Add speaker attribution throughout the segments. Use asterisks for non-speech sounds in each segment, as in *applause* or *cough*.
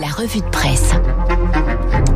Speaker 1: La revue de presse.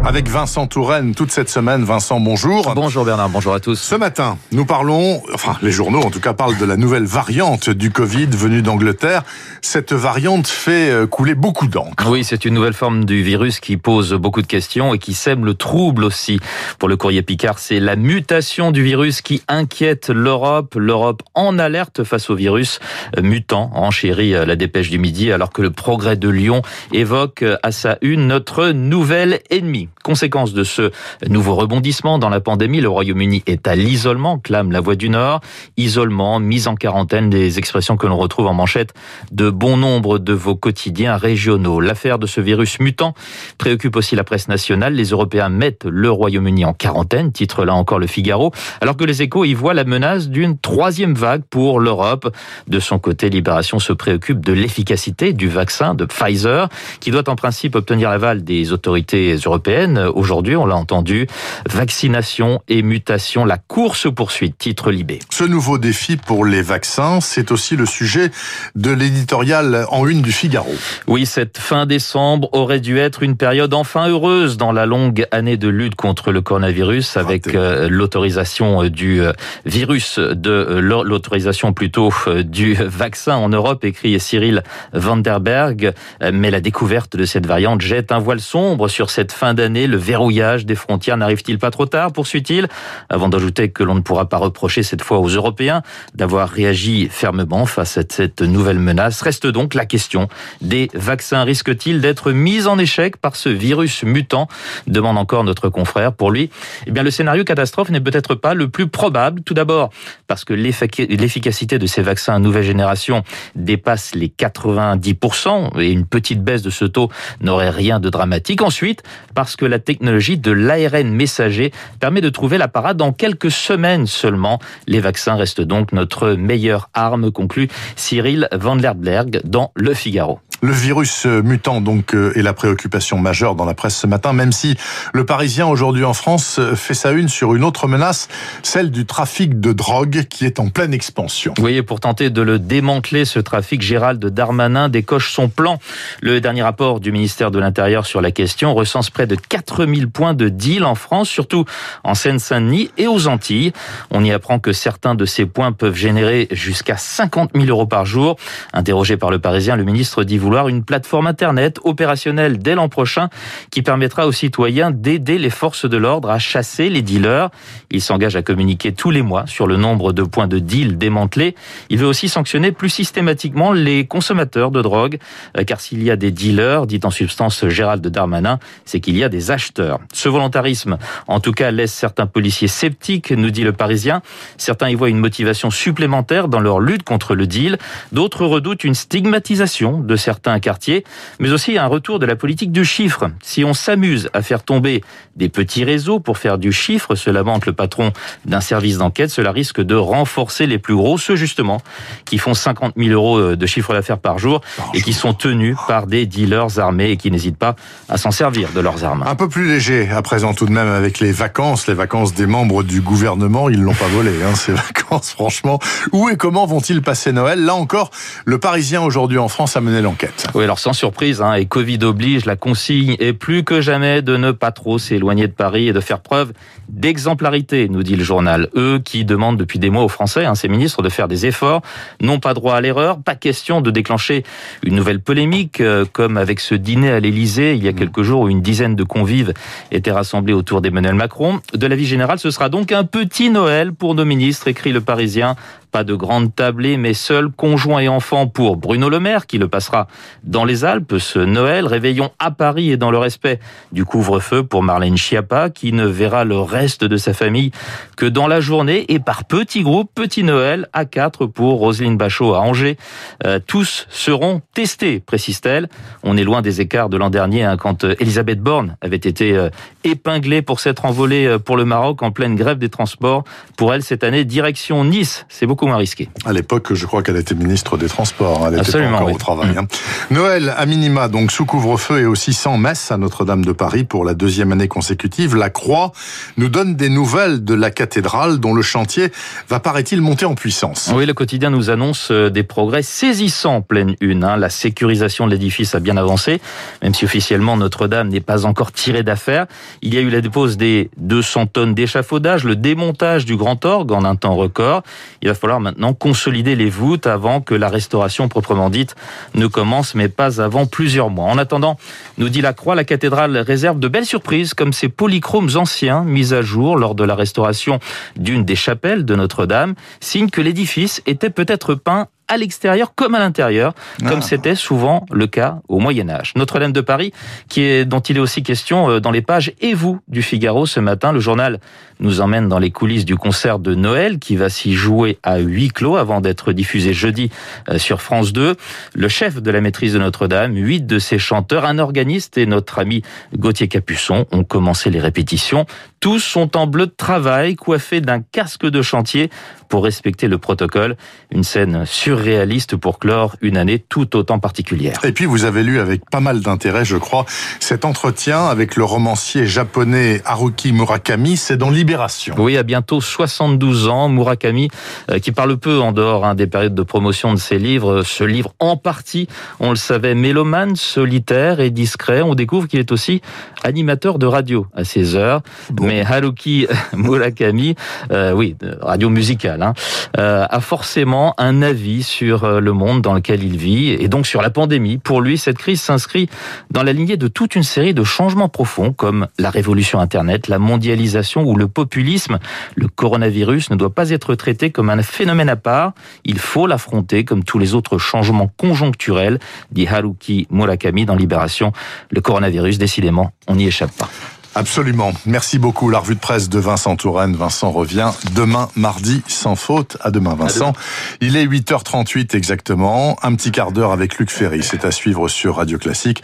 Speaker 2: Avec Vincent Touraine toute cette semaine. Vincent, bonjour.
Speaker 3: Bonjour Bernard, bonjour à tous.
Speaker 2: Ce matin, nous parlons, enfin les journaux en tout cas parlent de la nouvelle variante du Covid venue d'Angleterre. Cette variante fait euh, couler beaucoup d'encre.
Speaker 3: Oui, c'est une nouvelle forme du virus qui pose beaucoup de questions et qui sème le trouble aussi. Pour le courrier Picard, c'est la mutation du virus qui inquiète l'Europe. L'Europe en alerte face au virus mutant, enchérit la dépêche du midi, alors que le progrès de Lyon évoque à sa une notre nouvelle ennemie. Conséquence de ce nouveau rebondissement dans la pandémie, le Royaume-Uni est à l'isolement, clame la Voix du Nord. Isolement, mise en quarantaine, des expressions que l'on retrouve en manchette de bon nombre de vos quotidiens régionaux. L'affaire de ce virus mutant préoccupe aussi la presse nationale. Les Européens mettent le Royaume-Uni en quarantaine, titre là encore le Figaro, alors que les échos y voient la menace d'une troisième vague pour l'Europe. De son côté, Libération se préoccupe de l'efficacité du vaccin de Pfizer, qui doit en principe obtenir l'aval des autorités européennes aujourd'hui, on l'a entendu. Vaccination et mutation, la course poursuite, titre Libé.
Speaker 2: Ce nouveau défi pour les vaccins, c'est aussi le sujet de l'éditorial en une du Figaro.
Speaker 3: Oui, cette fin décembre aurait dû être une période enfin heureuse dans la longue année de lutte contre le coronavirus avec euh, l'autorisation euh, du euh, virus, de l'autorisation plutôt du vaccin en Europe, écrit Cyril Vanderberg. Mais la découverte de cette variante jette un voile sombre sur cette fin d'année le verrouillage des frontières n'arrive-t-il pas trop tard poursuit-il, avant d'ajouter que l'on ne pourra pas reprocher cette fois aux Européens d'avoir réagi fermement face à cette nouvelle menace? Reste donc la question des vaccins risquent-ils d'être mis en échec par ce virus mutant? Demande encore notre confrère. Pour lui, eh bien le scénario catastrophe n'est peut-être pas le plus probable. Tout d'abord parce que l'efficacité de ces vaccins nouvelle génération dépasse les 90% et une petite baisse de ce taux n'aurait rien de dramatique. Ensuite, parce que la technologie de l'ARN messager permet de trouver la parade en quelques semaines seulement. Les vaccins restent donc notre meilleure arme, conclut Cyril Van Lerberg dans Le Figaro.
Speaker 2: Le virus mutant donc euh, est la préoccupation majeure dans la presse ce matin, même si le Parisien aujourd'hui en France fait sa une sur une autre menace, celle du trafic de drogue qui est en pleine expansion.
Speaker 3: Oui, et pour tenter de le démanteler, ce trafic, Gérald Darmanin décoche son plan. Le dernier rapport du ministère de l'Intérieur sur la question recense près de 4000 points de deal en France, surtout en Seine-Saint-Denis et aux Antilles. On y apprend que certains de ces points peuvent générer jusqu'à 50 000 euros par jour. Interrogé par le Parisien, le ministre dit vouloir une plateforme Internet opérationnelle dès l'an prochain qui permettra aux citoyens d'aider les forces de l'ordre à chasser les dealers. Il s'engage à communiquer tous les mois sur le nombre de points de deal démantelés. Il veut aussi sanctionner plus systématiquement les consommateurs de drogue, euh, car s'il y a des dealers, dit en substance Gérald Darmanin, c'est qu'il y a des acheteurs. Ce volontarisme, en tout cas, laisse certains policiers sceptiques, nous dit le Parisien. Certains y voient une motivation supplémentaire dans leur lutte contre le deal. D'autres redoutent une stigmatisation de certains un quartier, mais aussi un retour de la politique du chiffre. Si on s'amuse à faire tomber des petits réseaux pour faire du chiffre, se lamente le patron d'un service d'enquête, cela risque de renforcer les plus gros, ceux justement qui font 50 000 euros de chiffre d'affaires par jour et qui sont tenus par des dealers armés et qui n'hésitent pas à s'en servir de leurs armes.
Speaker 2: Un peu plus léger à présent tout de même avec les vacances, les vacances des membres du gouvernement, ils l'ont pas volé, hein, ces *laughs* vacances franchement. Où et comment vont-ils passer Noël? Là encore, le Parisien aujourd'hui en France a mené l'enquête.
Speaker 3: Oui, alors sans surprise, hein, et Covid oblige, la consigne est plus que jamais de ne pas trop s'éloigner de Paris et de faire preuve d'exemplarité, nous dit le journal. Eux qui demandent depuis des mois aux Français, hein, ces ministres, de faire des efforts, n'ont pas droit à l'erreur, pas question de déclencher une nouvelle polémique, euh, comme avec ce dîner à l'Élysée il y a quelques jours où une dizaine de convives étaient rassemblés autour d'Emmanuel Macron. De la vie générale, ce sera donc un petit Noël pour nos ministres, écrit le Parisien pas de grande tablée, mais seul conjoint et enfant pour Bruno Le Maire, qui le passera dans les Alpes ce Noël. Réveillon à Paris et dans le respect du couvre-feu pour Marlène Schiappa, qui ne verra le reste de sa famille que dans la journée et par petits groupes, petit Noël à quatre pour Roselyne Bachot à Angers. Euh, tous seront testés, précise-t-elle. On est loin des écarts de l'an dernier, hein, quand euh, Elisabeth Borne avait été euh, épinglée pour s'être envolée pour le Maroc en pleine grève des transports. Pour elle, cette année, direction Nice. C'est beaucoup moins risqué.
Speaker 2: À l'époque, je crois qu'elle était ministre des Transports. Elle
Speaker 3: était
Speaker 2: encore au travail. Hein. Noël à minima, donc sous couvre-feu et aussi sans messe à Notre-Dame de Paris pour la deuxième année consécutive. La Croix nous donne des nouvelles de la cathédrale dont le chantier va, paraît-il, monter en puissance.
Speaker 3: Oui, le quotidien nous annonce euh, des progrès saisissants en pleine une. Hein. La sécurisation de l'édifice a bien avancé, même si officiellement Notre-Dame n'est pas encore tirée d'affaire. Il y a eu la dépose des 200 tonnes d'échafaudage, le démontage du grand orgue en un temps record. Il va falloir maintenant consolider les voûtes avant que la restauration proprement dite ne commence, mais pas avant plusieurs mois. En attendant, nous dit la Croix, la cathédrale réserve de belles surprises comme ces polychromes anciens mis à lors de la restauration d'une des chapelles de Notre-Dame, signe que l'édifice était peut-être peint à l'extérieur comme à l'intérieur, comme ah. c'était souvent le cas au Moyen Âge. Notre-Dame de Paris, qui est, dont il est aussi question euh, dans les pages et vous du Figaro ce matin. Le journal nous emmène dans les coulisses du concert de Noël qui va s'y jouer à huis clos avant d'être diffusé jeudi euh, sur France 2. Le chef de la maîtrise de Notre-Dame, huit de ses chanteurs, un organiste et notre ami Gauthier Capuçon ont commencé les répétitions. Tous sont en bleu de travail, coiffés d'un casque de chantier pour respecter le protocole. Une scène surréaliste pour clore une année tout autant particulière.
Speaker 2: Et puis vous avez lu avec pas mal d'intérêt, je crois, cet entretien avec le romancier japonais Haruki Murakami, c'est dans Libération.
Speaker 3: Oui, à bientôt 72 ans, Murakami, euh, qui parle peu en dehors hein, des périodes de promotion de ses livres, ce livre en partie, on le savait, mélomane, solitaire et discret. On découvre qu'il est aussi animateur de radio à ses heures. Mais Haruki *laughs* Murakami, euh, oui, radio musicale, Hein, euh, a forcément un avis sur euh, le monde dans lequel il vit et donc sur la pandémie. Pour lui, cette crise s'inscrit dans la lignée de toute une série de changements profonds comme la révolution Internet, la mondialisation ou le populisme. Le coronavirus ne doit pas être traité comme un phénomène à part. Il faut l'affronter comme tous les autres changements conjoncturels, dit Haruki Murakami dans Libération. Le coronavirus, décidément, on n'y échappe pas.
Speaker 2: Absolument. Merci beaucoup. La revue de presse de Vincent Touraine. Vincent revient demain, mardi, sans faute. À demain, Vincent. Il est 8h38 exactement. Un petit quart d'heure avec Luc Ferry. C'est à suivre sur Radio Classique.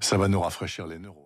Speaker 2: Ça va nous rafraîchir les neurones.